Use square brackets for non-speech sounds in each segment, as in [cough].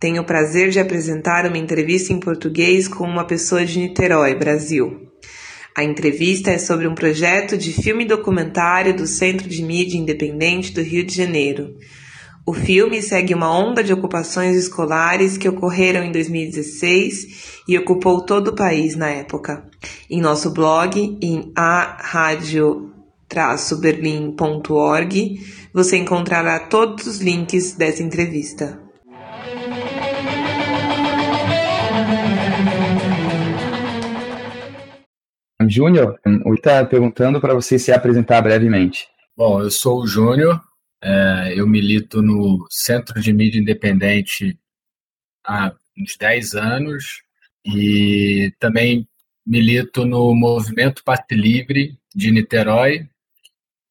tem o prazer de apresentar uma entrevista em português com uma pessoa de Niterói, Brasil. A entrevista é sobre um projeto de filme documentário do Centro de Mídia Independente do Rio de Janeiro. O filme segue uma onda de ocupações escolares que ocorreram em 2016 e ocupou todo o país na época. Em nosso blog, em aradio-berlim.org, você encontrará todos os links dessa entrevista. Júnior, o está perguntando para você se apresentar brevemente. Bom, eu sou o Júnior, é, eu milito no Centro de Mídia Independente há uns 10 anos e também milito no Movimento Passe Livre de Niterói.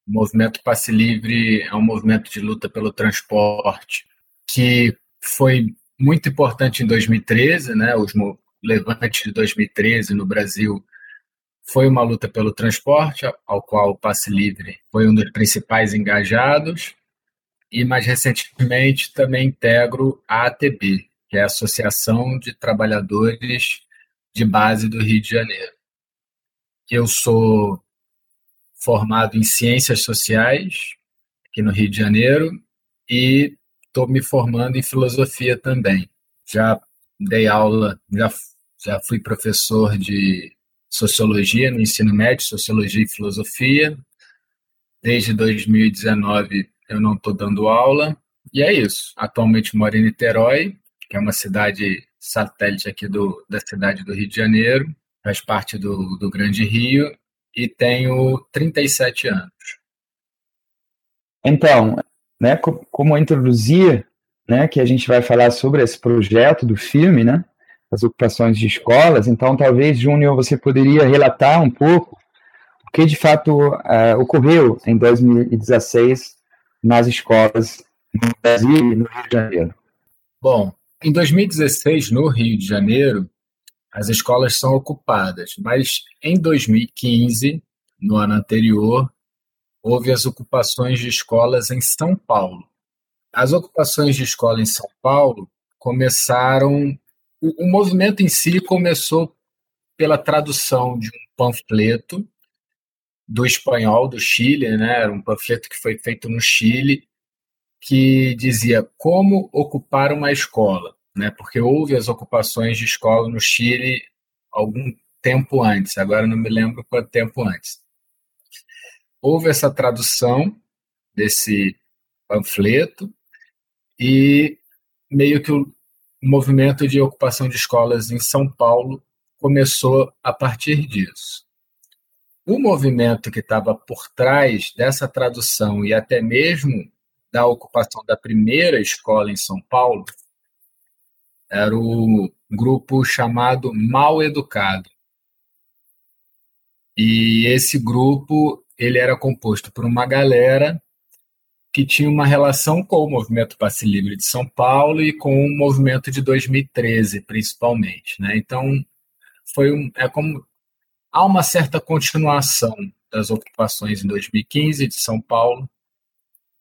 O Movimento Passe Livre é um movimento de luta pelo transporte que foi muito importante em 2013, né? Os levantes de 2013 no Brasil foi uma luta pelo transporte, ao qual o Passe Livre foi um dos principais engajados, e mais recentemente também integro a ATB, que é a Associação de Trabalhadores de Base do Rio de Janeiro. Eu sou formado em Ciências Sociais, aqui no Rio de Janeiro, e estou me formando em Filosofia também. Já dei aula, já, já fui professor de Sociologia no ensino médio, Sociologia e Filosofia. Desde 2019 eu não estou dando aula. E é isso. Atualmente moro em Niterói, que é uma cidade satélite aqui do, da cidade do Rio de Janeiro, faz parte do, do Grande Rio, e tenho 37 anos. Então, né, como introduzir, né, que a gente vai falar sobre esse projeto do filme, né, as ocupações de escolas. Então, talvez, Júnior, você poderia relatar um pouco o que de fato uh, ocorreu em 2016 nas escolas no Brasil e no Rio de Janeiro. Bom, em 2016, no Rio de Janeiro, as escolas são ocupadas, mas em 2015, no ano anterior, houve as ocupações de escolas em São Paulo. As ocupações de escola em São Paulo começaram o, o movimento em si começou pela tradução de um panfleto do espanhol do Chile, né? Era um panfleto que foi feito no Chile que dizia como ocupar uma escola, né? Porque houve as ocupações de escola no Chile algum tempo antes. Agora não me lembro quanto tempo antes. Houve essa tradução desse panfleto e meio que o o movimento de ocupação de escolas em São Paulo começou a partir disso. O movimento que estava por trás dessa tradução e até mesmo da ocupação da primeira escola em São Paulo era o grupo chamado Mal Educado. E esse grupo ele era composto por uma galera que tinha uma relação com o movimento Passe Livre de São Paulo e com o movimento de 2013, principalmente. Né? Então, foi um, é como há uma certa continuação das ocupações em 2015 de São Paulo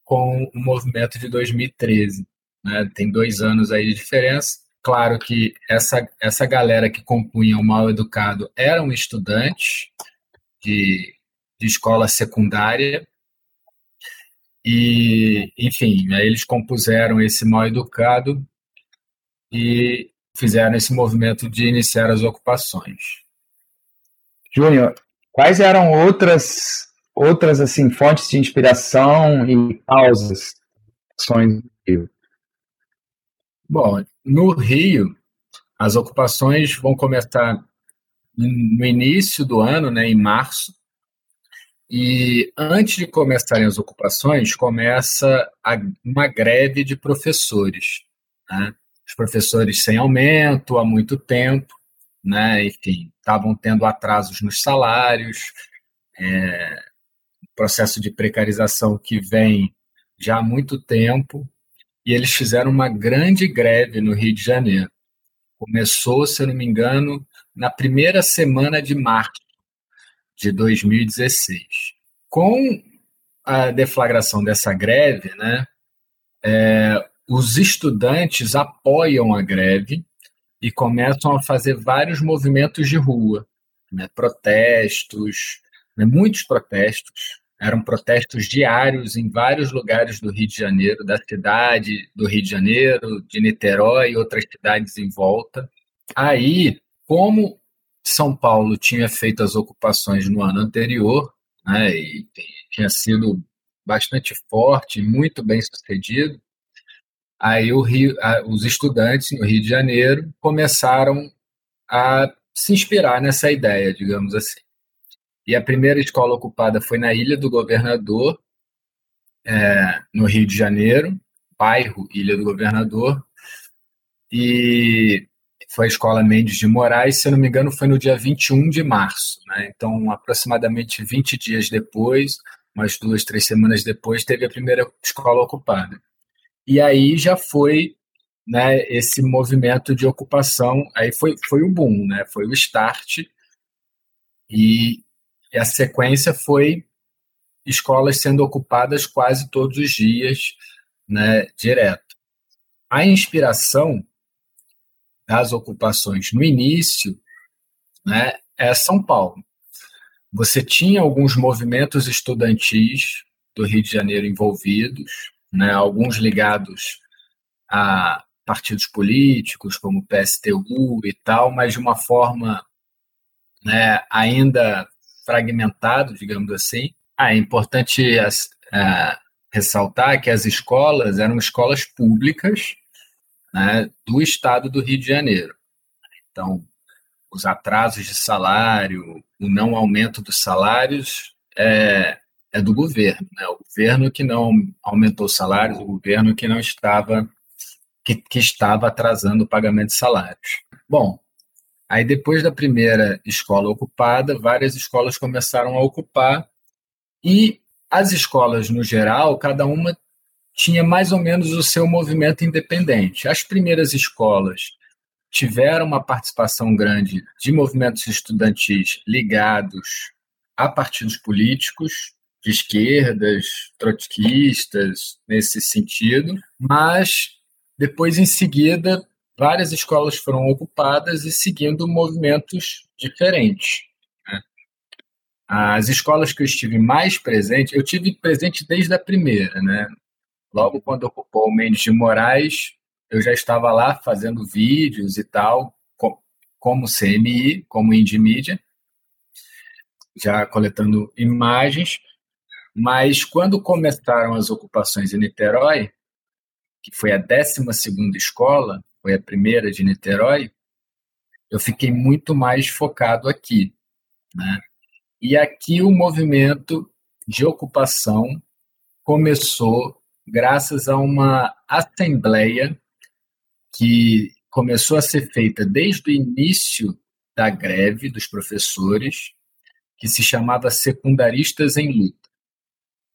com o movimento de 2013. Né? Tem dois anos aí de diferença. Claro que essa, essa galera que compunha o Mal Educado eram estudantes de, de escola secundária, e, enfim, aí eles compuseram esse mal educado e fizeram esse movimento de iniciar as ocupações. Júnior, quais eram outras outras assim fontes de inspiração e causas do Rio? Bom, no Rio, as ocupações vão começar no início do ano, né, em março, e antes de começarem as ocupações, começa a, uma greve de professores. Né? os professores sem aumento há muito tempo, né? enfim, estavam tendo atrasos nos salários, é, processo de precarização que vem já há muito tempo, e eles fizeram uma grande greve no Rio de Janeiro. Começou, se eu não me engano, na primeira semana de março de 2016. Com a deflagração dessa greve, né, é, os estudantes apoiam a greve e começam a fazer vários movimentos de rua, né, protestos, né, muitos protestos. Eram protestos diários em vários lugares do Rio de Janeiro, da cidade do Rio de Janeiro, de Niterói e outras cidades em volta. Aí, como São Paulo tinha feito as ocupações no ano anterior, né, e tinha sido bastante forte, muito bem sucedido, aí Rio, os estudantes no Rio de Janeiro começaram a se inspirar nessa ideia, digamos assim. E a primeira escola ocupada foi na Ilha do Governador, é, no Rio de Janeiro, bairro Ilha do Governador, e foi a escola Mendes de Moraes, se eu não me engano, foi no dia 21 de março. Né? Então, aproximadamente 20 dias depois, umas duas, três semanas depois, teve a primeira escola ocupada. E aí já foi né, esse movimento de ocupação, aí foi, foi o boom, né? foi o start, e, a sequência foi escolas sendo ocupadas quase todos os dias, né, direto. A inspiração das ocupações no início né, é São Paulo. Você tinha alguns movimentos estudantis do Rio de Janeiro envolvidos, né, alguns ligados a partidos políticos, como o PSTU e tal, mas de uma forma né, ainda fragmentado, digamos assim. Ah, é importante é, ressaltar que as escolas eram escolas públicas né, do estado do Rio de Janeiro. Então, os atrasos de salário, o não aumento dos salários é, é do governo, né? o governo que não aumentou salários, o governo que não estava que, que estava atrasando o pagamento de salários. Bom, aí depois da primeira escola ocupada, várias escolas começaram a ocupar e as escolas no geral, cada uma tinha mais ou menos o seu movimento independente. As primeiras escolas tiveram uma participação grande de movimentos estudantis ligados a partidos políticos, de esquerdas, trotskistas, nesse sentido, mas depois, em seguida, várias escolas foram ocupadas e seguindo movimentos diferentes. Né? As escolas que eu estive mais presente, eu tive presente desde a primeira, né? Logo quando ocupou o Mendes de Moraes, eu já estava lá fazendo vídeos e tal, como CMI, como Indie Media, já coletando imagens. Mas quando começaram as ocupações em Niterói, que foi a 12 escola, foi a primeira de Niterói, eu fiquei muito mais focado aqui. Né? E aqui o movimento de ocupação começou graças a uma assembleia que começou a ser feita desde o início da greve dos professores, que se chamava Secundaristas em Luta,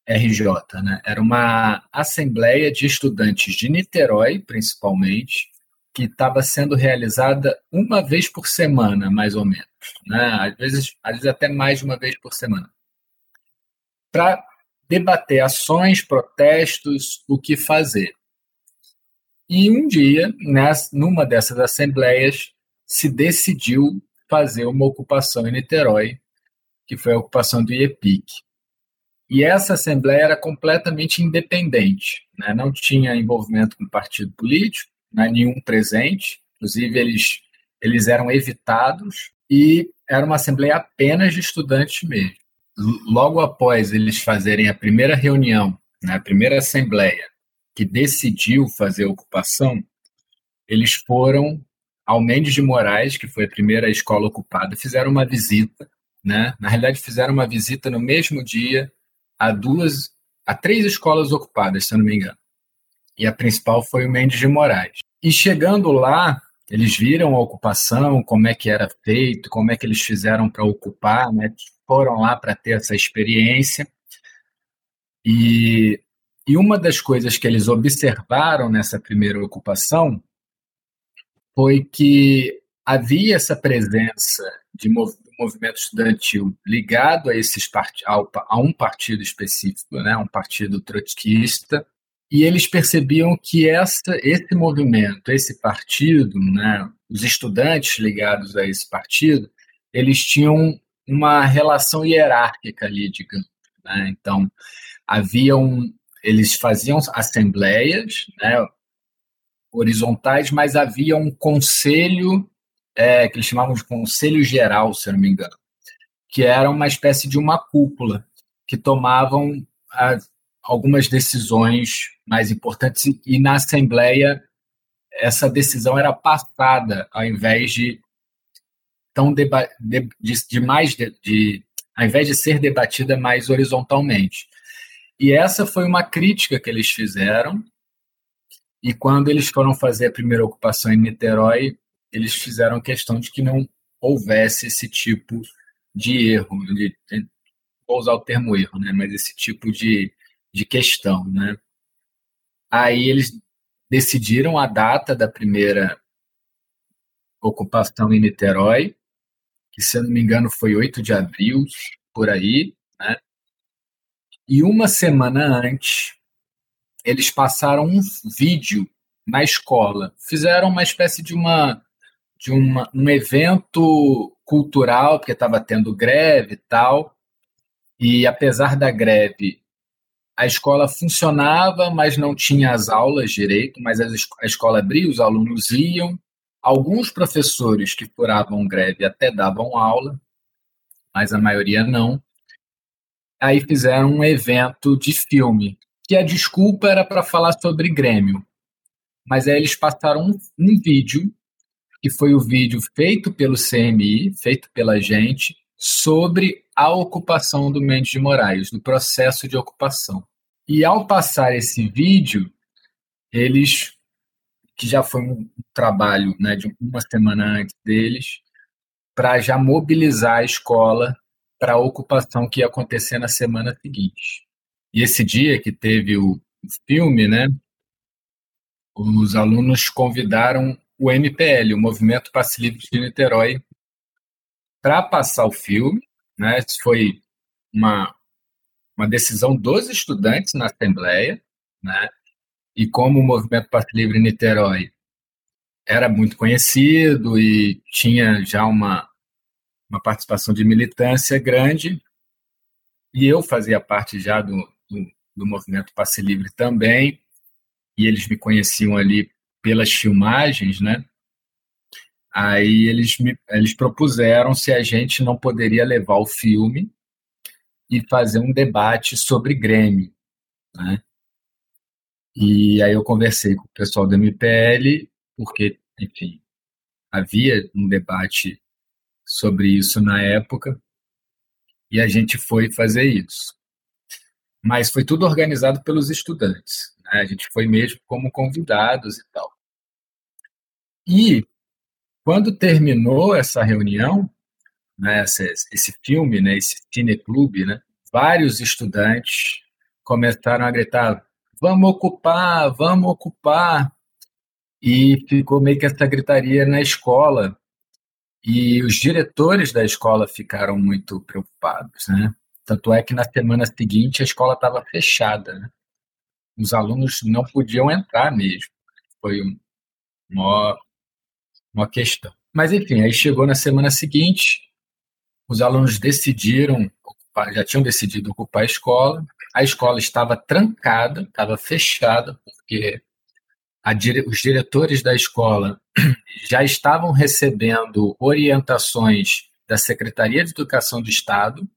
RJ. Né? Era uma assembleia de estudantes de Niterói, principalmente, que estava sendo realizada uma vez por semana, mais ou menos. Né? Às, vezes, às vezes até mais de uma vez por semana. Para debater ações, protestos, o que fazer. E um dia, numa dessas assembleias, se decidiu fazer uma ocupação em Niterói, que foi a ocupação do IEPIC. E essa assembleia era completamente independente, né? não tinha envolvimento com partido político, né? nenhum presente, inclusive eles, eles eram evitados, e era uma assembleia apenas de estudantes mesmo logo após eles fazerem a primeira reunião, né, a primeira assembleia que decidiu fazer a ocupação, eles foram ao Mendes de Moraes, que foi a primeira escola ocupada, fizeram uma visita, né? Na realidade, fizeram uma visita no mesmo dia a duas, a três escolas ocupadas, se eu não me engano. E a principal foi o Mendes de Moraes. E chegando lá, eles viram a ocupação, como é que era feito, como é que eles fizeram para ocupar, né? Foram lá para ter essa experiência. E, e uma das coisas que eles observaram nessa primeira ocupação foi que havia essa presença de movimento estudantil ligado a, esses part... a um partido específico, né, um partido trotskista, e eles percebiam que essa, esse movimento, esse partido, né, os estudantes ligados a esse partido, eles tinham uma relação hierárquica ali, digamos. Né? Então, havia um, eles faziam assembleias né, horizontais, mas havia um conselho, é, que eles chamavam de conselho geral, se não me engano, que era uma espécie de uma cúpula, que tomavam a, algumas decisões mais importantes, e na assembleia essa decisão era passada, ao invés de tão de, de, de mais de, de, ao invés de ser debatida mais horizontalmente. E essa foi uma crítica que eles fizeram. E quando eles foram fazer a primeira ocupação em Niterói, eles fizeram questão de que não houvesse esse tipo de erro, de, vou usar o termo erro, né, mas esse tipo de, de questão, né. Aí eles decidiram a data da primeira ocupação em Niterói, que se eu não me engano foi 8 de abril, por aí, né? E uma semana antes, eles passaram um vídeo na escola. Fizeram uma espécie de uma de uma, um evento cultural, porque estava tendo greve e tal. E apesar da greve, a escola funcionava, mas não tinha as aulas direito, mas a escola abria, os alunos iam, Alguns professores que furavam greve até davam aula, mas a maioria não. Aí fizeram um evento de filme, que a desculpa era para falar sobre Grêmio. Mas aí eles passaram um, um vídeo, que foi o vídeo feito pelo CMI, feito pela gente, sobre a ocupação do Mendes de Moraes, do processo de ocupação. E ao passar esse vídeo, eles que já foi um trabalho né, de uma semana antes deles, para já mobilizar a escola para a ocupação que ia acontecer na semana seguinte. E esse dia que teve o filme, né, os alunos convidaram o MPL, o Movimento Passe Livre de Niterói, para passar o filme. Né, foi uma, uma decisão dos estudantes na Assembleia, né, e como o movimento Passe Livre em Niterói era muito conhecido e tinha já uma, uma participação de militância grande, e eu fazia parte já do, do, do movimento Passe Livre também, e eles me conheciam ali pelas filmagens, né? Aí eles me eles propuseram se a gente não poderia levar o filme e fazer um debate sobre Grêmio, né? E aí eu conversei com o pessoal do MPL, porque, enfim, havia um debate sobre isso na época, e a gente foi fazer isso. Mas foi tudo organizado pelos estudantes. Né? A gente foi mesmo como convidados e tal. E quando terminou essa reunião, né, esse, esse filme, né, esse cineclube, né, vários estudantes começaram a gritar vamos ocupar, vamos ocupar. E ficou meio que essa gritaria na escola. E os diretores da escola ficaram muito preocupados, né? Tanto é que na semana seguinte a escola estava fechada, né? Os alunos não podiam entrar mesmo. Foi uma, uma questão. Mas enfim, aí chegou na semana seguinte, os alunos decidiram já tinham decidido ocupar a escola, a escola estava trancada, estava fechada, porque os diretores da escola [clears throat] já estavam recebendo orientações da Secretaria de Educação do Estado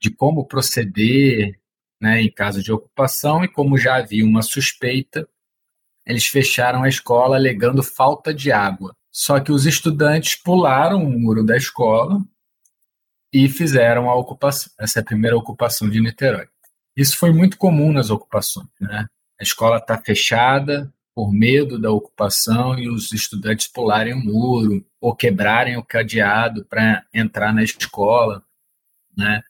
de como proceder né, em caso de ocupação, e como já havia uma suspeita, eles fecharam a escola alegando falta de água. Só que os estudantes pularam o muro da escola e fizeram a ocupação, essa é a primeira ocupação de Niterói. Isso foi muito comum nas ocupações. Né? A escola está fechada, por medo da ocupação e os estudantes pularem o muro ou quebrarem o cadeado para entrar na escola, né?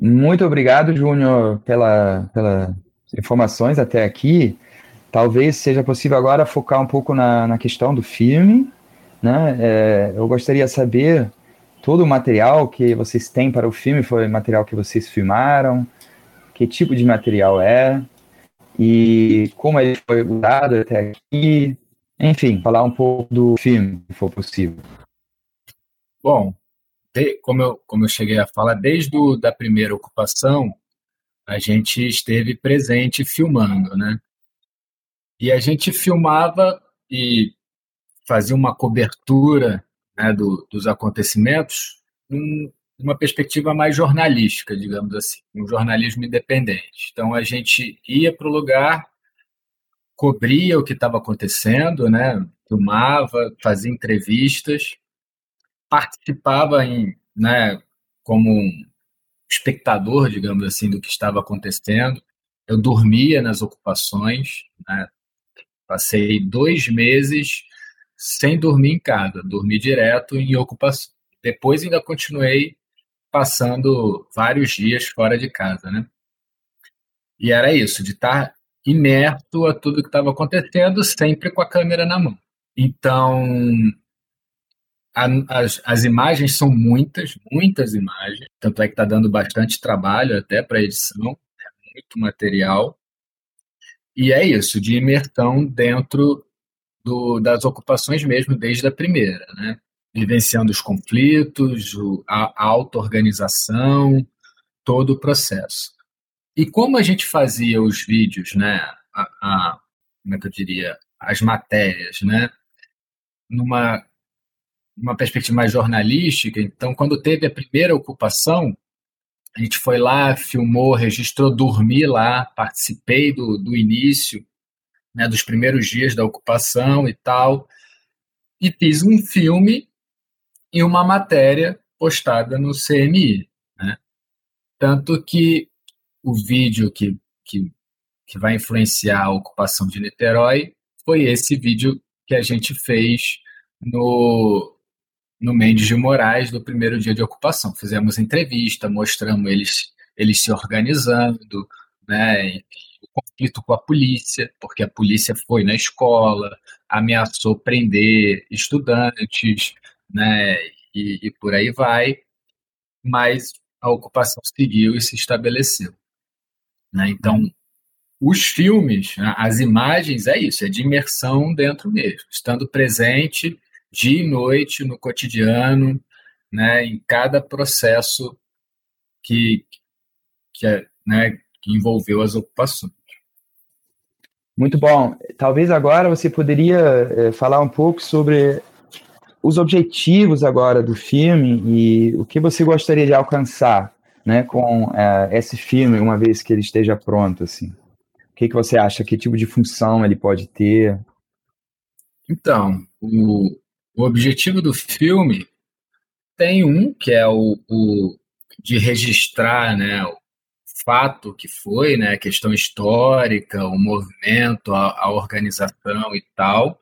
Muito obrigado, Júnior, pela, pelas informações até aqui. Talvez seja possível agora focar um pouco na, na questão do filme. Né? É, eu gostaria de saber todo o material que vocês têm para o filme, foi material que vocês filmaram, que tipo de material é, e como ele foi usado até aqui. Enfim, falar um pouco do filme, se for possível. Bom, como eu, como eu cheguei a falar, desde a da primeira ocupação, a gente esteve presente filmando, né? E a gente filmava e fazia uma cobertura né, do, dos acontecimentos num, numa perspectiva mais jornalística, digamos assim, um jornalismo independente. Então a gente ia para o lugar, cobria o que estava acontecendo, né, filmava, fazia entrevistas participava em, né, como um espectador, digamos assim, do que estava acontecendo. Eu dormia nas ocupações, né? passei dois meses sem dormir em casa, dormi direto em ocupação. Depois ainda continuei passando vários dias fora de casa, né? E era isso, de estar imerso a tudo que estava acontecendo, sempre com a câmera na mão. Então, as, as imagens são muitas, muitas imagens, tanto é que está dando bastante trabalho até para edição, é muito material. E é isso, de imersão dentro do, das ocupações mesmo, desde a primeira, né? Vivenciando os conflitos, a, auto-organização, todo o processo. E como a gente fazia os vídeos, né? A, a, como é que eu diria? As matérias, né? Numa uma perspectiva mais jornalística. Então, quando teve a primeira ocupação, a gente foi lá, filmou, registrou, dormi lá, participei do, do início, né, dos primeiros dias da ocupação e tal, e fiz um filme e uma matéria postada no CMI. Né? Tanto que o vídeo que, que, que vai influenciar a ocupação de Niterói foi esse vídeo que a gente fez no, no Mendes de Moraes do primeiro dia de ocupação. Fizemos entrevista, mostramos eles, eles se organizando, né, o conflito com a polícia, porque a polícia foi na escola, ameaçou prender estudantes, né, e, e por aí vai, mas a ocupação seguiu e se estabeleceu. Né? Então, os filmes, né, as imagens, é isso, é de imersão dentro mesmo, estando presente dia e noite no cotidiano, né, em cada processo que, que, é, né, que envolveu as ocupações. Muito bom. Talvez agora você poderia é, falar um pouco sobre os objetivos agora do filme e o que você gostaria de alcançar, né, com é, esse filme uma vez que ele esteja pronto, assim. O que, que você acha? Que tipo de função ele pode ter? Então, o, o objetivo do filme tem um, que é o, o de registrar né, fato que foi, né, a questão histórica, o movimento, a, a organização e tal,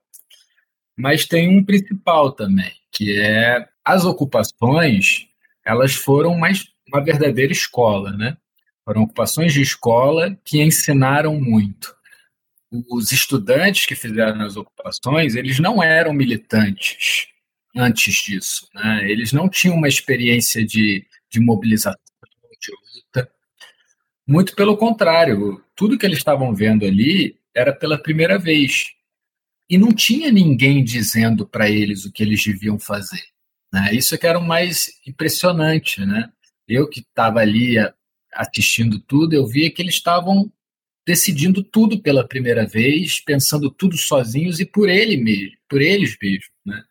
mas tem um principal também, que é as ocupações, elas foram mais uma verdadeira escola, né? Foram ocupações de escola que ensinaram muito os estudantes que fizeram as ocupações, eles não eram militantes antes disso, né? Eles não tinham uma experiência de, de mobilização, de luta. Muito pelo contrário, tudo que eles estavam vendo ali era pela primeira vez. E não tinha ninguém dizendo para eles o que eles deviam fazer. Né? Isso é que era o mais impressionante. Né? Eu que estava ali assistindo tudo, eu via que eles estavam decidindo tudo pela primeira vez, pensando tudo sozinhos e por ele mesmo, por eles mesmos, né?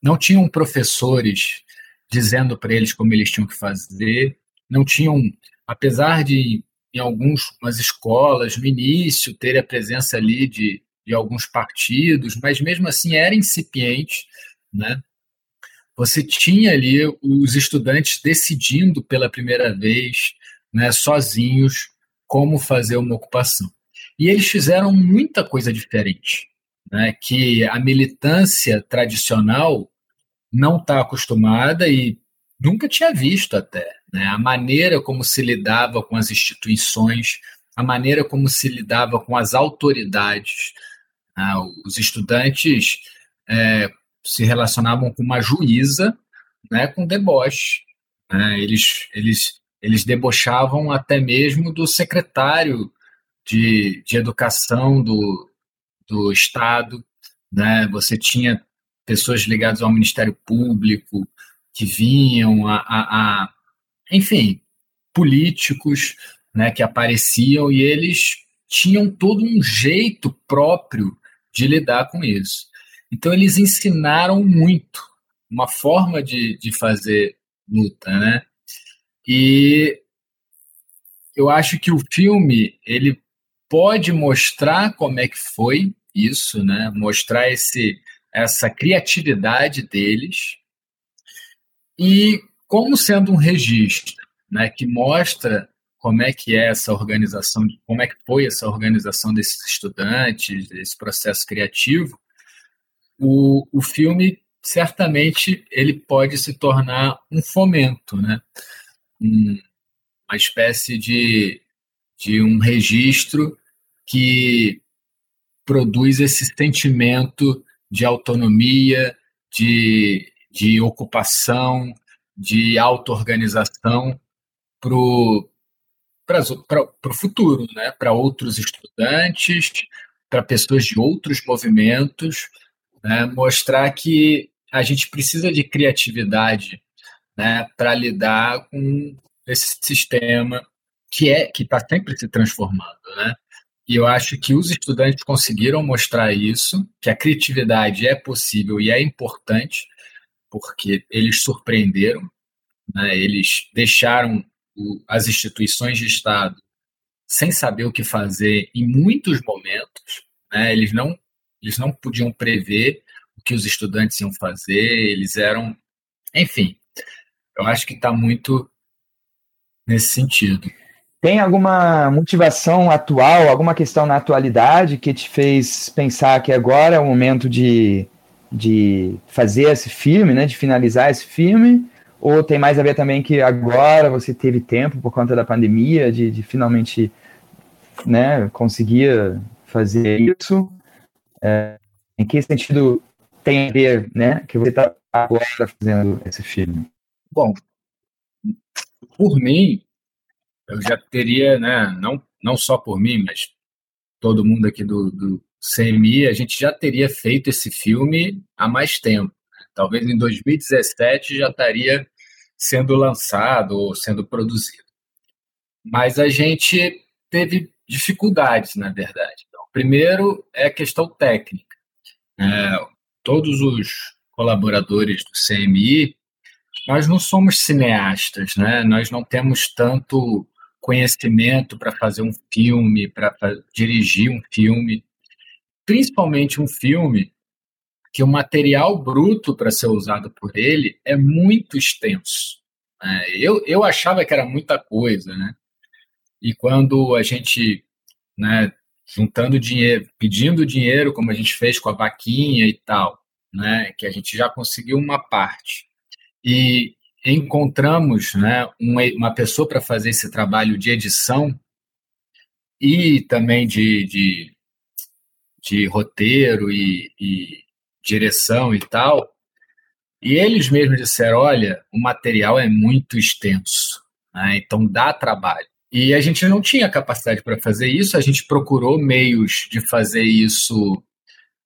Não tinham professores dizendo para eles como eles tinham que fazer, não tinham, apesar de em algumas escolas no início ter a presença ali de, de alguns partidos, mas mesmo assim era incipiente, né? Você tinha ali os estudantes decidindo pela primeira vez, né, sozinhos, como fazer uma ocupação. E eles fizeram muita coisa diferente. né, que a militância tradicional não está acostumada e nunca tinha visto até. Né? A maneira como se lidava com as instituições, a maneira como se lidava com as autoridades. Né? Os estudantes é, se relacionavam com uma juíza né, com deboche. Né? Eles, eles, eles debochavam até mesmo do secretário de, de educação do, do Estado. Né? Você tinha pessoas ligadas ao Ministério Público que vinham a, a, a enfim, políticos né, que apareciam e eles tinham todo um jeito próprio de lidar com isso. Então, eles ensinaram muito, uma forma de, de fazer luta, né? E eu acho que o filme, ele pode mostrar como é que foi isso, né? Mostrar esse, essa criatividade deles e como sendo um registro, né? Que mostra como é que é essa organização, como é que foi essa organização desses estudantes, desse processo criativo, o, o filme certamente ele pode se tornar um fomento, né? Um, uma espécie de, de um registro que produz esse sentimento de autonomia, de, de ocupação, de auto-organização para o futuro, né? para outros estudantes, para pessoas de outros movimentos, né? mostrar que a gente precisa de criatividade né? para lidar com esse sistema que é que está sempre se transformando, né? E eu acho que os estudantes conseguiram mostrar isso, que a criatividade é possível e é importante, porque eles surpreenderam, né? eles deixaram o, as instituições de Estado sem saber o que fazer em muitos momentos, né? eles, não, eles não podiam prever o que os estudantes iam fazer, eles eram. Enfim, eu acho que está muito nesse sentido. Tem alguma motivação atual, alguma questão na atualidade que te fez pensar que agora é o momento de, de fazer esse filme, né, de finalizar esse filme? Ou tem mais a ver também que agora você teve tempo por conta da pandemia de, de finalmente né, conseguir fazer isso? É, em que sentido tem a ver né, que você está agora fazendo esse filme? Bom, por mim, eu já teria, né, não, não só por mim, mas todo mundo aqui do, do CMI, a gente já teria feito esse filme há mais tempo. Talvez em 2017 já estaria sendo lançado ou sendo produzido. Mas a gente teve dificuldades, na verdade. Então, primeiro é a questão técnica. É, todos os colaboradores do CMI nós não somos cineastas, né? Nós não temos tanto conhecimento para fazer um filme, para dirigir um filme, principalmente um filme que o material bruto para ser usado por ele é muito extenso. Né? Eu, eu achava que era muita coisa, né? E quando a gente, né, juntando dinheiro, pedindo dinheiro, como a gente fez com a vaquinha e tal, né, que a gente já conseguiu uma parte e encontramos né, uma, uma pessoa para fazer esse trabalho de edição e também de, de, de roteiro e, e direção e tal. E eles mesmos disseram: olha, o material é muito extenso, né, então dá trabalho. E a gente não tinha capacidade para fazer isso, a gente procurou meios de fazer isso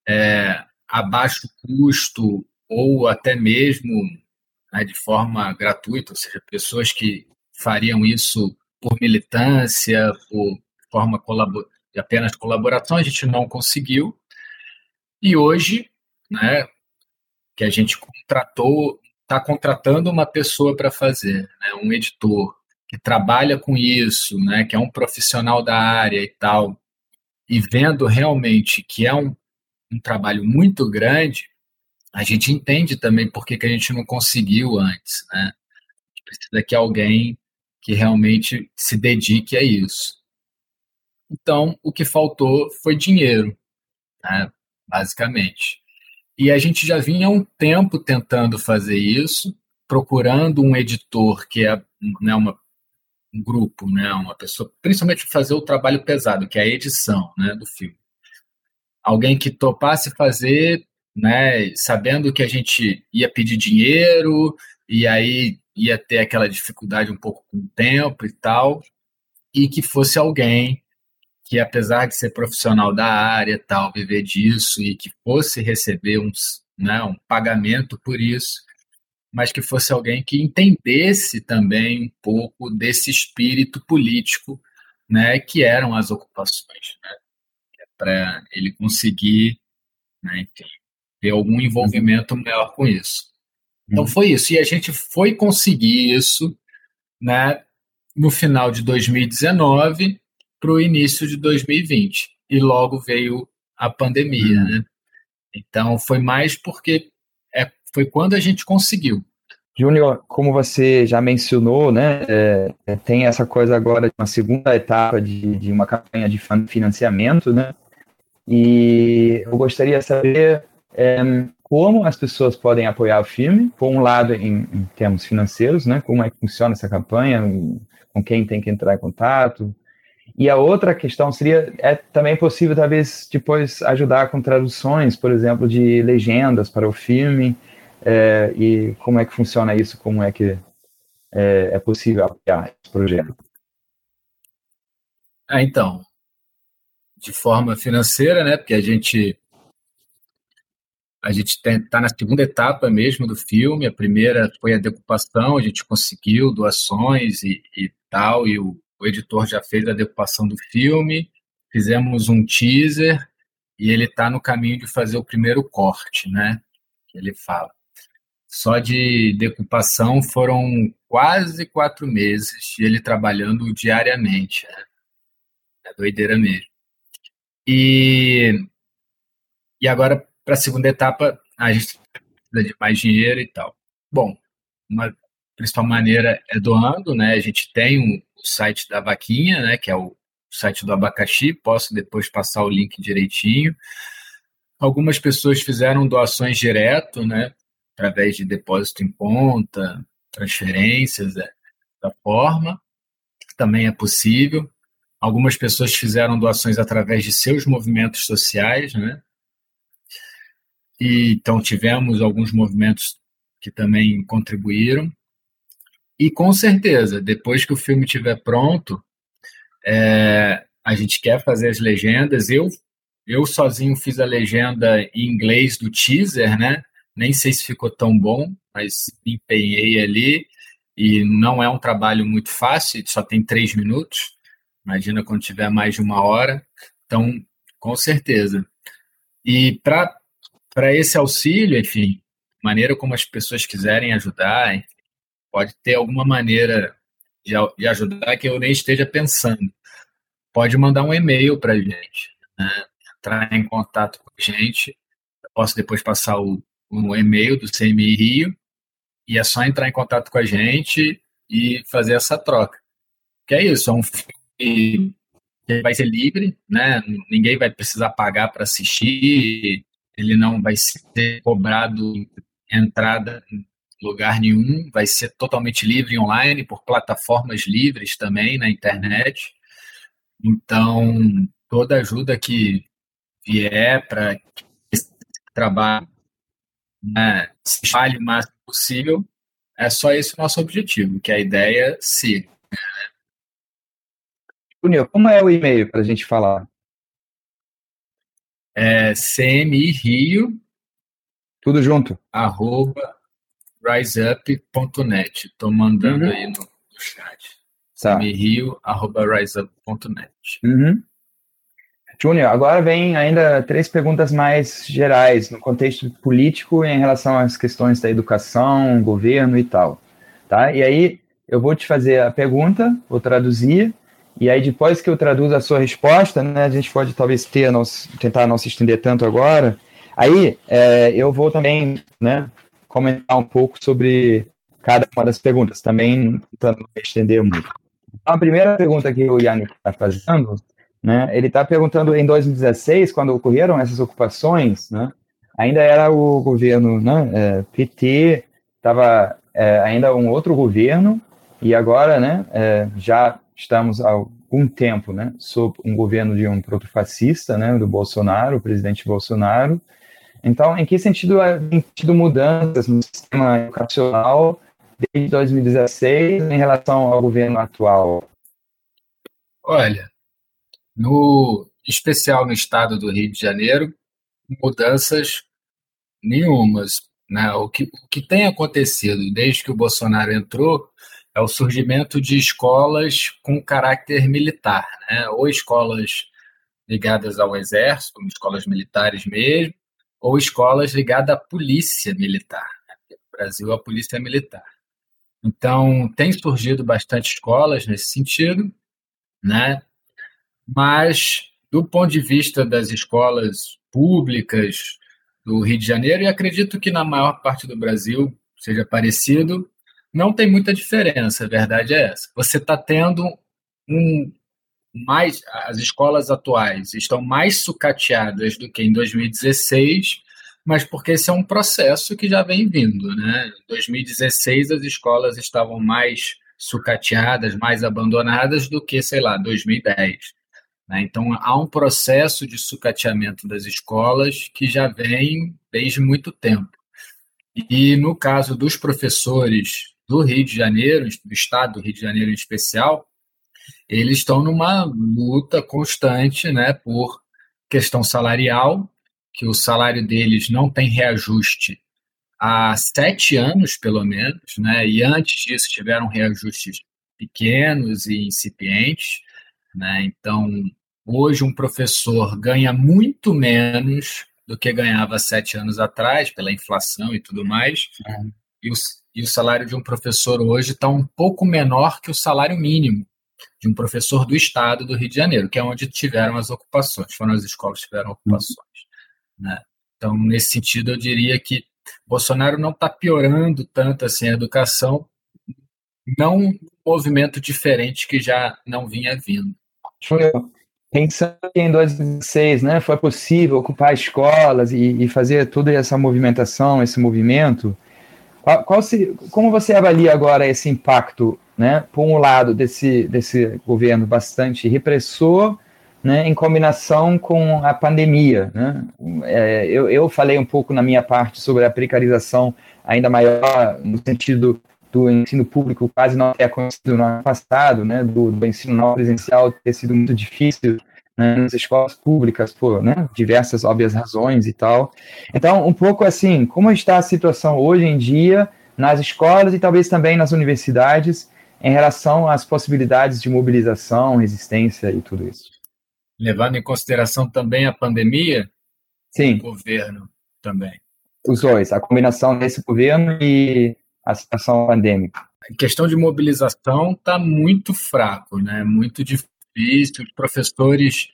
é, a baixo custo ou até mesmo né, de forma gratuita, ou seja, pessoas que fariam isso por militância, por forma de apenas colaboração, a gente não conseguiu. E hoje, né, que a gente contratou, está contratando uma pessoa para fazer, né, um editor que trabalha com isso, né, que é um profissional da área e tal, e vendo realmente que é um, um trabalho muito grande, a gente entende também por que, que a gente não conseguiu antes, né? Precisa que alguém que realmente se dedique a isso. Então, o que faltou foi dinheiro. Né? basicamente. E a gente já vinha um tempo tentando fazer isso, procurando um editor que é né, uma, um grupo, né, uma pessoa, principalmente fazer o trabalho pesado, que é a edição né, do filme. Alguém que topasse fazer, né, sabendo que a gente ia pedir dinheiro, e aí ia ter aquela dificuldade um pouco com o tempo e tal, e que fosse alguém que, apesar de ser profissional da área, tal, viver disso e que fosse receber uns, né, um pagamento por isso, mas que fosse alguém que entendesse também um pouco desse espírito político, né, que eram as ocupações, né, é para ele conseguir, né, enfim, ter algum envolvimento maior com isso. Então uhum. foi isso. E a gente foi conseguir isso né, no final de 2019 para o início de 2020. E logo veio a pandemia. Uhum. Né? Então foi mais porque é, foi quando a gente conseguiu. Júnior, como você já mencionou, né, é, é tem essa coisa agora de uma segunda etapa de, de uma campanha de financiamento, né? E eu gostaria de saber é, como as pessoas podem apoiar o filme, por um lado em, em, termos financeiros, né, como é que funciona essa campanha, com quem tem que entrar em contato, e a outra questão seria, é também possível talvez depois ajudar com traduções, por exemplo, de legendas para o filme, é, e como é que funciona isso, como é que é, é possível apoiar esse projeto. Ah, então, de forma financeira, né, porque a gente a gente está na segunda etapa mesmo do filme. A primeira foi a decupação, a gente conseguiu doações e, e tal, e o, o, editor já fez a decupação do filme. Fizemos um teaser e ele está no caminho de fazer o primeiro corte, né? Que ele fala. Só de decupação foram quase quatro meses e ele trabalhando diariamente. Né? É doideira mesmo. E, e agora para a segunda etapa, a gente precisa de mais dinheiro e tal. Bom, uma principal maneira é doando, né? A gente tem um, o site da vaquinha, né? Que é o site do abacaxi. Posso depois passar o link direitinho. Algumas pessoas fizeram doações direto, né? Através de depósito em conta, transferências é, da forma. Também é possível. Algumas pessoas fizeram doações através de seus movimentos sociais, né? E, então, tivemos alguns movimentos que também contribuíram. E, com certeza, depois que o filme estiver pronto, é, a gente quer fazer as legendas. Eu, eu sozinho fiz a legenda em inglês do teaser, né? Nem sei se ficou tão bom, mas empenhei ali. E não é um trabalho muito fácil, só tem três minutos. Imagina quando tiver mais de uma hora. Então, com certeza. E para esse auxílio, enfim, maneira como as pessoas quiserem ajudar, pode ter alguma maneira de, de, ajudar que eu nem esteja pensando. Pode mandar um e-mail para a gente, né? entrar em contato com a gente. Eu posso depois passar o, e-mail do CMI Rio e é só entrar em contato com a gente e fazer essa troca. Que é isso, é um filme que vai ser livre, né? Ninguém vai precisar pagar para assistir, ele não vai ser cobrado entrada lugar nenhum, vai ser totalmente livre online, por plataformas livres também na internet. Então, toda ajuda que vier para que esse trabalho né, se espalhe o máximo possível, é só esse o nosso objetivo, que a ideia siga. Júnior, como é o e-mail para a gente falar? é CMI Rio. Tudo junto. Arroba riseup.net. Estou mandando uhum. aí no, no chat. Tá. Rio, arroba riseup.net. Uhum. Júnior, agora vem ainda três perguntas mais gerais, no contexto político em relação às questões da educação, governo e tal. Tá? E aí eu vou te fazer a pergunta, vou traduzir, e aí, depois que eu traduzo a sua resposta, né, a gente pode talvez ter, não, tentar não se estender tanto agora. Aí, é, eu vou também né, comentar um pouco sobre cada uma das perguntas, também tentando estender muito. Então, a primeira pergunta que o Yannick está fazendo né? Ele está perguntando em 2016, quando ocorreram essas ocupações, né? Ainda era o governo, né? É, PT, estava é, ainda um outro governo e agora, né? É, já estamos há algum tempo, né? Sob um governo de um protofascista, né? Do Bolsonaro, o presidente Bolsonaro. Então, em que sentido tem tido mudanças no sistema educacional desde 2016 em relação ao governo atual? Olha, no especial no estado do Rio de Janeiro, mudanças nenhumas. Né? O, que, o que tem acontecido desde que o Bolsonaro entrou é o surgimento de escolas com caráter militar, né? ou escolas ligadas ao exército, escolas militares mesmo, ou escolas ligadas à polícia militar. No Brasil, a polícia é militar. Então, tem surgido bastante escolas nesse sentido, né? mas do ponto de vista das escolas públicas do Rio de Janeiro, e acredito que na maior parte do Brasil seja parecido, não tem muita diferença, a verdade é essa. Você está tendo um mais as escolas atuais estão mais sucateadas do que em 2016, mas porque esse é um processo que já vem vindo, né? Em 2016 as escolas estavam mais sucateadas, mais abandonadas do que, sei lá, 2010. Né? Então, há um processo de sucateamento das escolas que já vem desde muito tempo. E no caso dos professores do Rio de Janeiro, do estado do Rio de Janeiro em especial, eles estão numa luta constante né, por questão salarial, que o salário deles não tem reajuste há sete anos, pelo menos, né, e antes disso tiveram reajustes pequenos e incipientes. Né, então, Hoje, um professor ganha muito menos do que ganhava sete anos atrás, pela inflação e tudo mais. É. E, o, e o salário de um professor hoje está um pouco menor que o salário mínimo de um professor do estado do Rio de Janeiro, que é onde tiveram as ocupações, foram as escolas que tiveram ocupações. Né? Então, nesse sentido, eu diria que Bolsonaro não está piorando tanto assim a educação, não um movimento diferente que já não vinha vindo pensando que em 2016 né, foi possível ocupar escolas e, e fazer toda essa movimentação, esse movimento, qual, qual se, como você avalia agora esse impacto, né, por um lado, desse, desse governo bastante repressor, né, em combinação com a pandemia? Né? É, eu, eu falei um pouco na minha parte sobre a precarização ainda maior, no sentido do ensino público quase não ter acontecido no ano passado, né, do, do ensino não presencial ter sido muito difícil né, nas escolas públicas por né, diversas óbvias razões e tal. Então, um pouco assim, como está a situação hoje em dia nas escolas e talvez também nas universidades em relação às possibilidades de mobilização, resistência e tudo isso? Levando em consideração também a pandemia, Sim. o governo também. Os dois, a combinação desse governo e a situação pandêmica? A questão de mobilização está muito fraco, né? Muito difícil. Os professores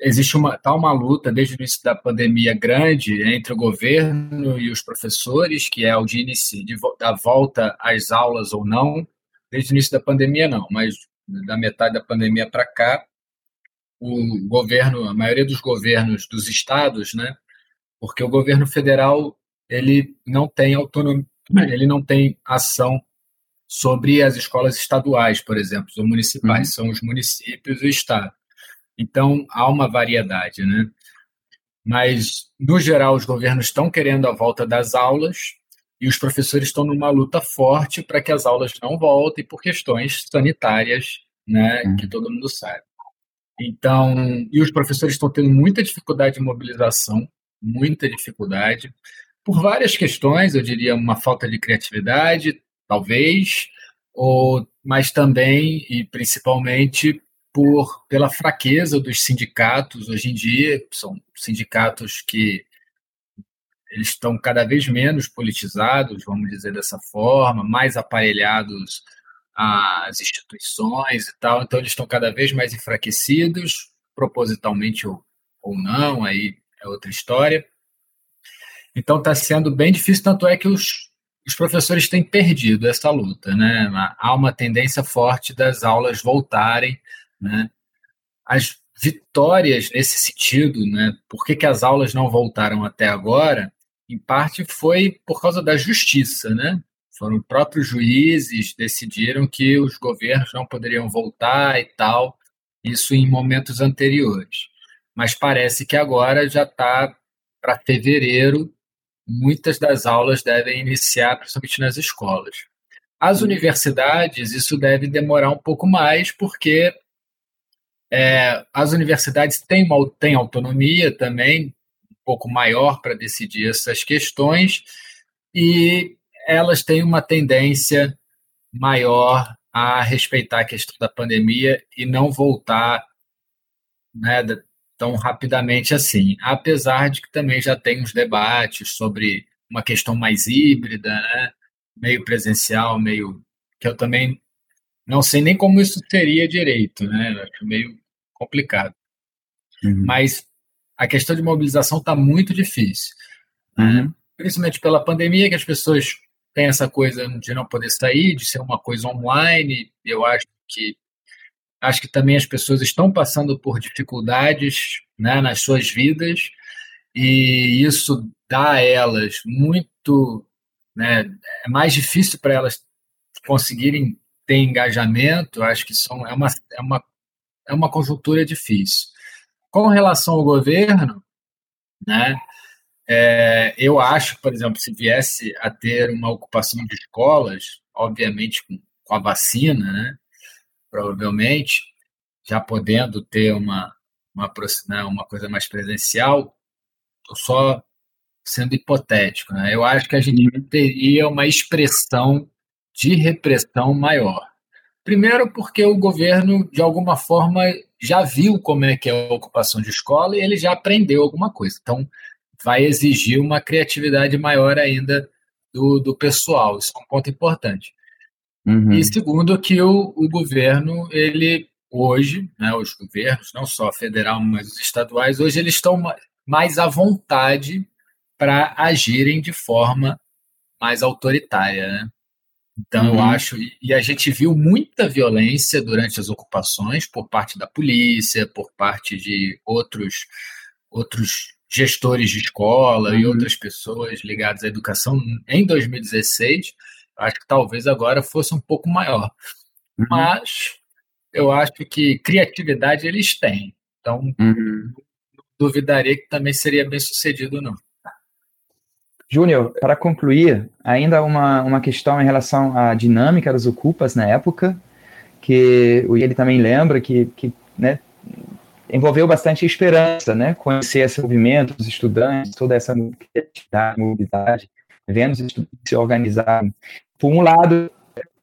existe uma tá uma luta desde o início da pandemia grande entre o governo e os professores, que é o de início de, da volta às aulas ou não. Desde o início da pandemia não, mas da metade da pandemia para cá, o governo, a maioria dos governos dos estados, né? Porque o governo federal ele não tem autonomia, [clears throat] ele não tem ação sobre as escolas estaduais, por exemplo, ou municipais, uhum. são os municípios e o estado. Então há uma variedade, né? Mas no geral os governos estão querendo a volta das aulas e os professores estão numa luta forte para que as aulas não voltem por questões sanitárias, né, uhum. que todo mundo sabe. Então, e os professores estão tendo muita dificuldade de mobilização, muita dificuldade por várias questões, eu diria uma falta de criatividade, talvez, ou, mas também e principalmente por pela fraqueza dos sindicatos hoje em dia, são sindicatos que eles estão cada vez menos politizados, vamos dizer dessa forma, mais aparelhados às instituições e tal, então eles estão cada vez mais enfraquecidos, propositalmente ou, ou não, aí é outra história. Então está sendo bem difícil, tanto é que os, os professores têm perdido essa luta, né? Há uma tendência forte das aulas voltarem, né? As vitórias nesse sentido, né? Por que, que as aulas não voltaram até agora? Em parte foi por causa da justiça, né? Foram próprios juízes decidiram que os governos não poderiam voltar e tal, isso em momentos anteriores. Mas parece que agora já está para fevereiro, muitas das aulas devem iniciar, principalmente nas escolas. As universidades, isso deve demorar um pouco mais, porque é, as universidades têm, uma, têm autonomia também, pouco maior para decidir essas questões, e elas têm uma tendência maior a respeitar a questão da pandemia e não voltar né, tão rapidamente assim. Apesar de que também já tem uns debates sobre uma questão mais híbrida, né, meio presencial, meio. que eu também não sei nem como isso seria direito, né? Acho meio complicado. Uhum. Mas a questão de mobilização está muito difícil. Uhum. Principalmente pela pandemia, que as pessoas têm essa coisa de não poder sair, de ser uma coisa online. Eu acho que acho que também as pessoas estão passando por dificuldades né, nas suas vidas e isso dá a elas muito, né, é mais difícil para elas conseguirem ter engajamento. Acho que são é uma é uma é uma conjuntura difícil. Com relação ao governo, né, é, eu acho, por exemplo, se viesse a ter uma ocupação de escolas, obviamente com, com a vacina, né, provavelmente, já podendo ter uma, uma, né, uma coisa mais presencial, estou só sendo hipotético. Né? Eu acho que a gente uhum. teria uma expressão de repressão maior. Primeiro, porque o governo, de alguma forma, já viu como é que é a ocupação de escola e ele já aprendeu alguma coisa. Então, vai exigir uma criatividade maior ainda do, do pessoal. Isso é um ponto importante. Uhum. E segundo, que o, o governo, ele hoje, né, os governos, não só federal, mas os estaduais, hoje eles estão mais à vontade para agirem de forma mais autoritária. Né? Então, uhum. eu acho. E a gente viu muita violência durante as ocupações por parte da polícia, por parte de outros, outros gestores de escola uhum. e outras pessoas ligadas à educação em 2016. Acho que talvez agora fosse um pouco maior. Uhum. Mas eu acho que criatividade eles têm. Então, uhum. duvidaria que também seria bem sucedido, não. Júnior, para concluir, ainda uma, uma questão em relação à dinâmica das ocupas na época, que ele também lembra que, que né, envolveu bastante esperança, né, conhecer esse movimento, os estudantes, toda essa mobilidade, vendo os estudantes se organizarem. Por um lado,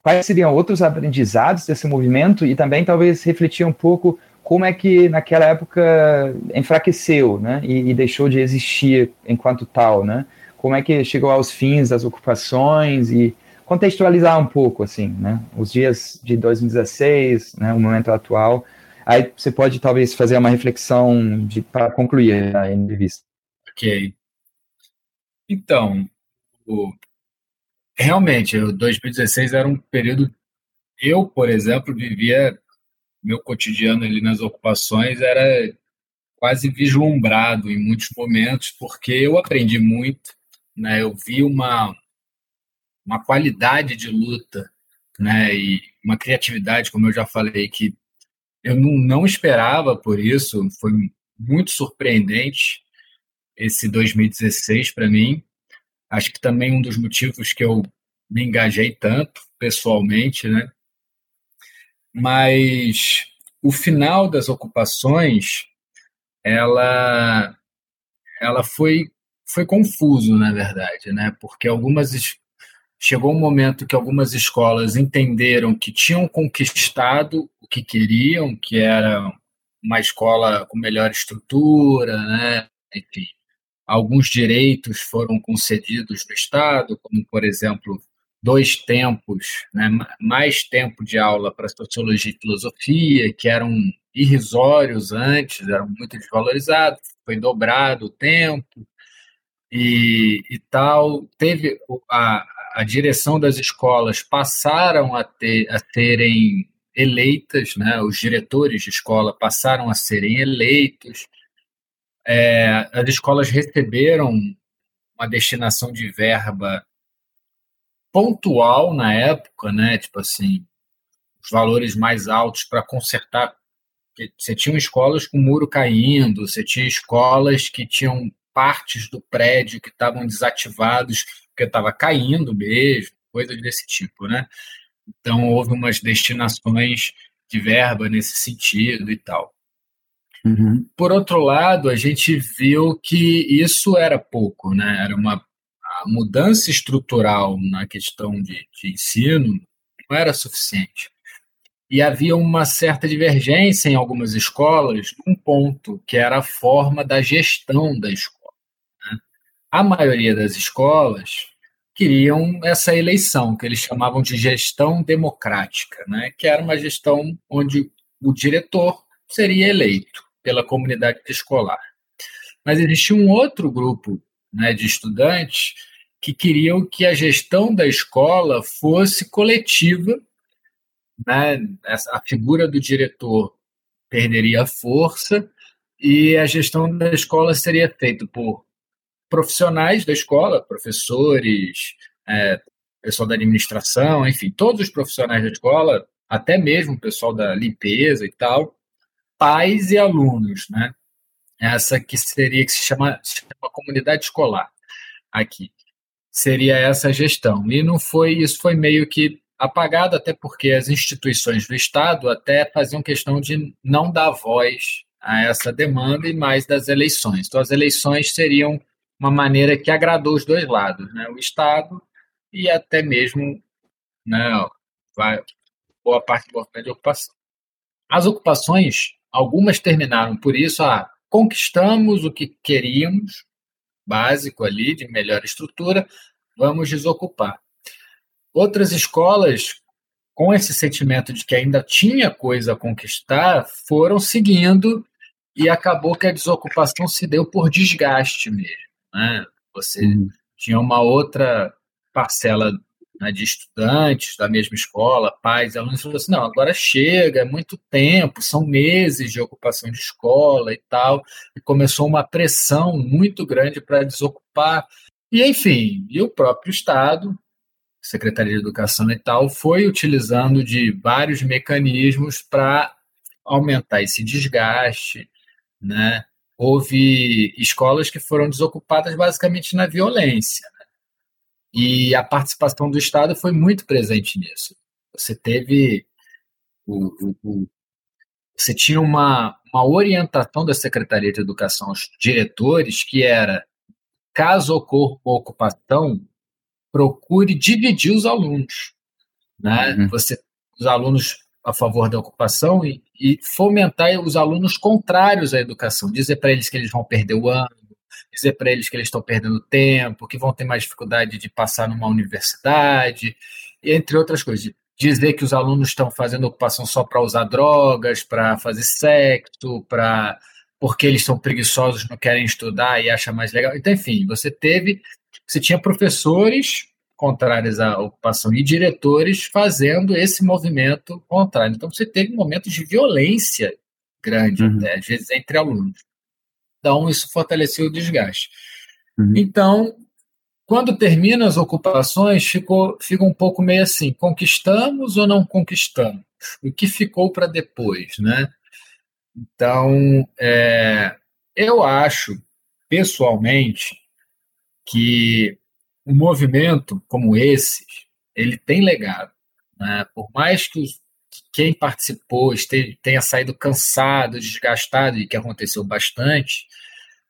quais seriam outros aprendizados desse movimento e também talvez refletir um pouco como é que naquela época enfraqueceu, né, e, e deixou de existir enquanto tal, né? Como é que chegou aos fins das ocupações e contextualizar um pouco, assim, né? Os dias de 2016, né, o momento atual. Aí você pode talvez fazer uma reflexão para concluir a entrevista. Ok. Então, o, realmente, o 2016 era um período. Eu, por exemplo, vivia meu cotidiano ali nas ocupações era quase vislumbrado em muitos momentos, porque eu aprendi muito né? Eu vi uma, uma qualidade de luta né? e uma criatividade, como eu já falei, que eu não, não esperava por isso, foi muito surpreendente esse 2016 para mim. Acho que também um dos motivos que eu me engajei tanto pessoalmente, né? Mas o final das ocupações, ela, ela foi foi confuso, na verdade, né? Porque algumas chegou um momento que algumas escolas entenderam que tinham conquistado o que queriam, que era uma escola com melhor estrutura, né? Enfim, alguns direitos foram concedidos no Estado, como, por exemplo, dois tempos, né? mais tempo de aula para sociologia e filosofia, que eram irrisórios antes, eram muito desvalorizados, foi dobrado o tempo e, e tal. Teve a, a direção das escolas passaram a, ter, a terem eleitas, né? os diretores de escola passaram a serem eleitos, é, as escolas receberam uma destinação de verba pontual na época, né? Tipo assim, os valores mais altos para consertar. Você tinha escolas com muro caindo, você tinha escolas que tinham partes do prédio que estavam desativados porque estava caindo mesmo, coisas desse tipo, né? Então houve umas destinações de verba nesse sentido e tal. Uhum. Por outro lado, a gente viu que isso era pouco, né? Era uma mudança estrutural na questão de, de ensino não era suficiente. E havia uma certa divergência em algumas escolas num ponto, que era a forma da gestão da escola. A maioria das escolas queriam essa eleição, que eles chamavam de gestão democrática, né? que era uma gestão onde o diretor seria eleito pela comunidade escolar. Mas existia um outro grupo né, de estudantes que queriam que a gestão da escola fosse coletiva, né? a figura do diretor perderia força e a gestão da escola seria feita por profissionais da escola, professores, é, pessoal da administração, enfim, todos os profissionais da escola, até mesmo o pessoal da limpeza e tal, pais e alunos, né? Essa que seria que se chama, se chama comunidade escolar aqui. Seria essa gestão. E não foi, isso foi meio que apagado, até porque as instituições do Estado até faziam questão de não dar voz a essa demanda e mais das eleições. Então, as eleições seriam uma maneira que agradou os dois lados, né? o Estado e até mesmo né, boa parte importante da ocupação. As ocupações, algumas terminaram por isso, ah, conquistamos o que queríamos, básico ali, de melhor estrutura, vamos desocupar. Outras escolas, com esse sentimento de que ainda tinha coisa a conquistar, foram seguindo e acabou que a desocupação se deu por desgaste mesmo. Né? Você uhum. tinha uma outra parcela né, de estudantes da mesma escola, pais, alunos, falou assim, não, agora chega, é muito tempo, são meses de ocupação de escola e tal, e começou uma pressão muito grande para desocupar, e enfim, e o próprio Estado, Secretaria de Educação e tal, foi utilizando de vários mecanismos para aumentar esse desgaste, né, houve escolas que foram desocupadas basicamente na violência. Né? E a participação do Estado foi muito presente nisso. Você teve. O, o, o, você tinha uma, uma orientação da Secretaria de Educação aos diretores que era: caso ocorra uma ocupação, procure dividir os alunos. Né? Uhum. Você, os alunos a favor da ocupação e, e fomentar os alunos contrários à educação, dizer para eles que eles vão perder o ano, dizer para eles que eles estão perdendo tempo, que vão ter mais dificuldade de passar numa universidade, entre outras coisas. Dizer que os alunos estão fazendo ocupação só para usar drogas, para fazer sexo, para porque eles são preguiçosos, não querem estudar e acham mais legal. Então, enfim, você teve, você tinha professores contrárias à ocupação e diretores fazendo esse movimento contrário. Então você teve momentos de violência grande, uhum. até, às vezes entre alunos. Então isso fortaleceu o desgaste. Uhum. Então, quando termina as ocupações, ficou, fica um pouco meio assim: conquistamos ou não conquistamos? O que ficou para depois, né? Então, é, eu acho, pessoalmente, que um movimento como esse, ele tem legado. Né? Por mais que, os, que quem participou esteja, tenha saído cansado, desgastado, e que aconteceu bastante,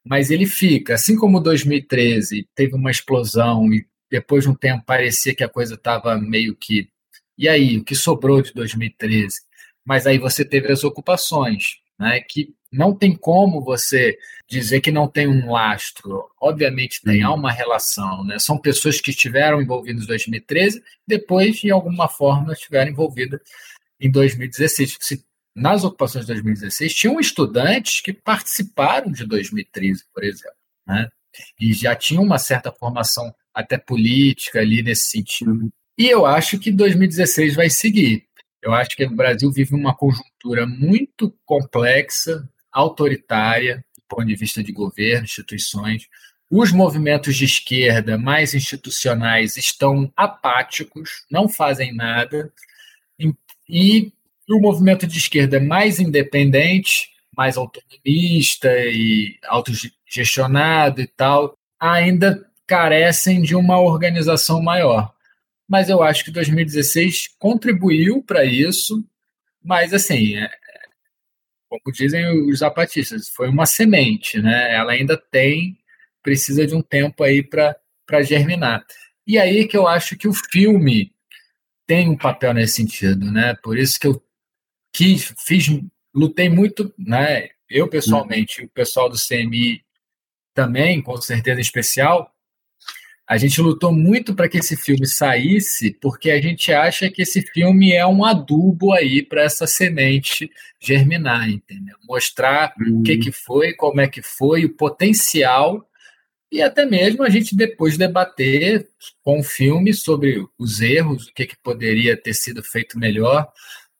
mas ele fica. Assim como 2013 teve uma explosão e depois de um tempo parecia que a coisa estava meio que. E aí, o que sobrou de 2013? Mas aí você teve as ocupações, né, que não tem como você dizer que não tem um lastro. Obviamente tem, há uma relação. Né? São pessoas que estiveram envolvidas em 2013, depois, de alguma forma, estiveram envolvidas em 2016. Se, nas ocupações de 2016, tinham estudantes que participaram de 2013, por exemplo. Né? E já tinham uma certa formação até política ali nesse sentido. E eu acho que 2016 vai seguir. Eu acho que o Brasil vive uma conjuntura muito complexa, autoritária, do ponto de vista de governo, instituições. Os movimentos de esquerda mais institucionais estão apáticos, não fazem nada, e o movimento de esquerda mais independente, mais autonomista e autogestionado e tal, ainda carecem de uma organização maior. Mas eu acho que 2016 contribuiu para isso, mas assim, é, como dizem os zapatistas, foi uma semente, né? Ela ainda tem, precisa de um tempo aí para germinar. E aí que eu acho que o filme tem um papel nesse sentido, né? Por isso que eu quis, fiz, lutei muito, né? Eu pessoalmente, o pessoal do CMI também, com certeza especial, a gente lutou muito para que esse filme saísse, porque a gente acha que esse filme é um adubo aí para essa semente germinar, entendeu? Mostrar uhum. o que, que foi, como é que foi, o potencial, e até mesmo a gente depois debater com o filme sobre os erros, o que, que poderia ter sido feito melhor,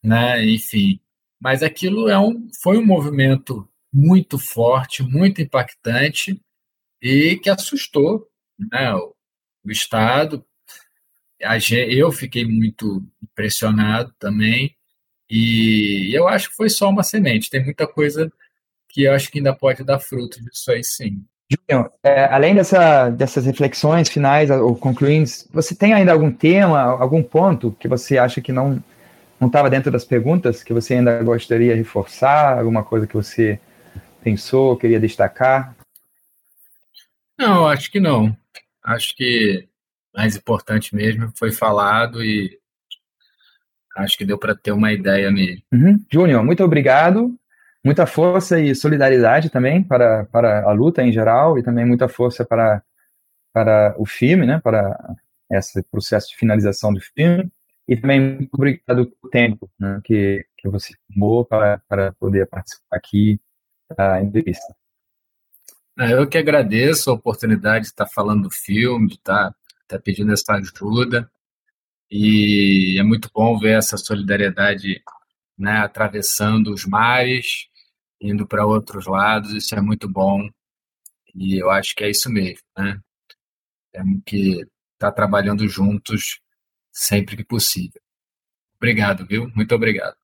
né? Enfim. Mas aquilo é um, foi um movimento muito forte, muito impactante e que assustou né, o Estado. Eu fiquei muito impressionado também. E eu acho que foi só uma semente. Tem muita coisa que eu acho que ainda pode dar fruto disso aí sim. Júnior, é, além dessa, dessas reflexões finais ou concluintes, você tem ainda algum tema, algum ponto que você acha que não não estava dentro das perguntas, que você ainda gostaria de reforçar, alguma coisa que você pensou, queria destacar? Não, acho que não. Acho que mais importante mesmo foi falado e acho que deu para ter uma ideia mesmo. Uhum. Júnior, muito obrigado. Muita força e solidariedade também para, para a luta em geral e também muita força para, para o filme, né, para esse processo de finalização do filme. E também muito obrigado pelo tempo né, que, que você tomou para, para poder participar aqui da entrevista. É, eu que agradeço a oportunidade de estar falando do filme, de estar, estar pedindo essa ajuda. E é muito bom ver essa solidariedade né, atravessando os mares, indo para outros lados. Isso é muito bom. E eu acho que é isso mesmo. Né? Temos que estar trabalhando juntos sempre que possível. Obrigado, viu? Muito obrigado.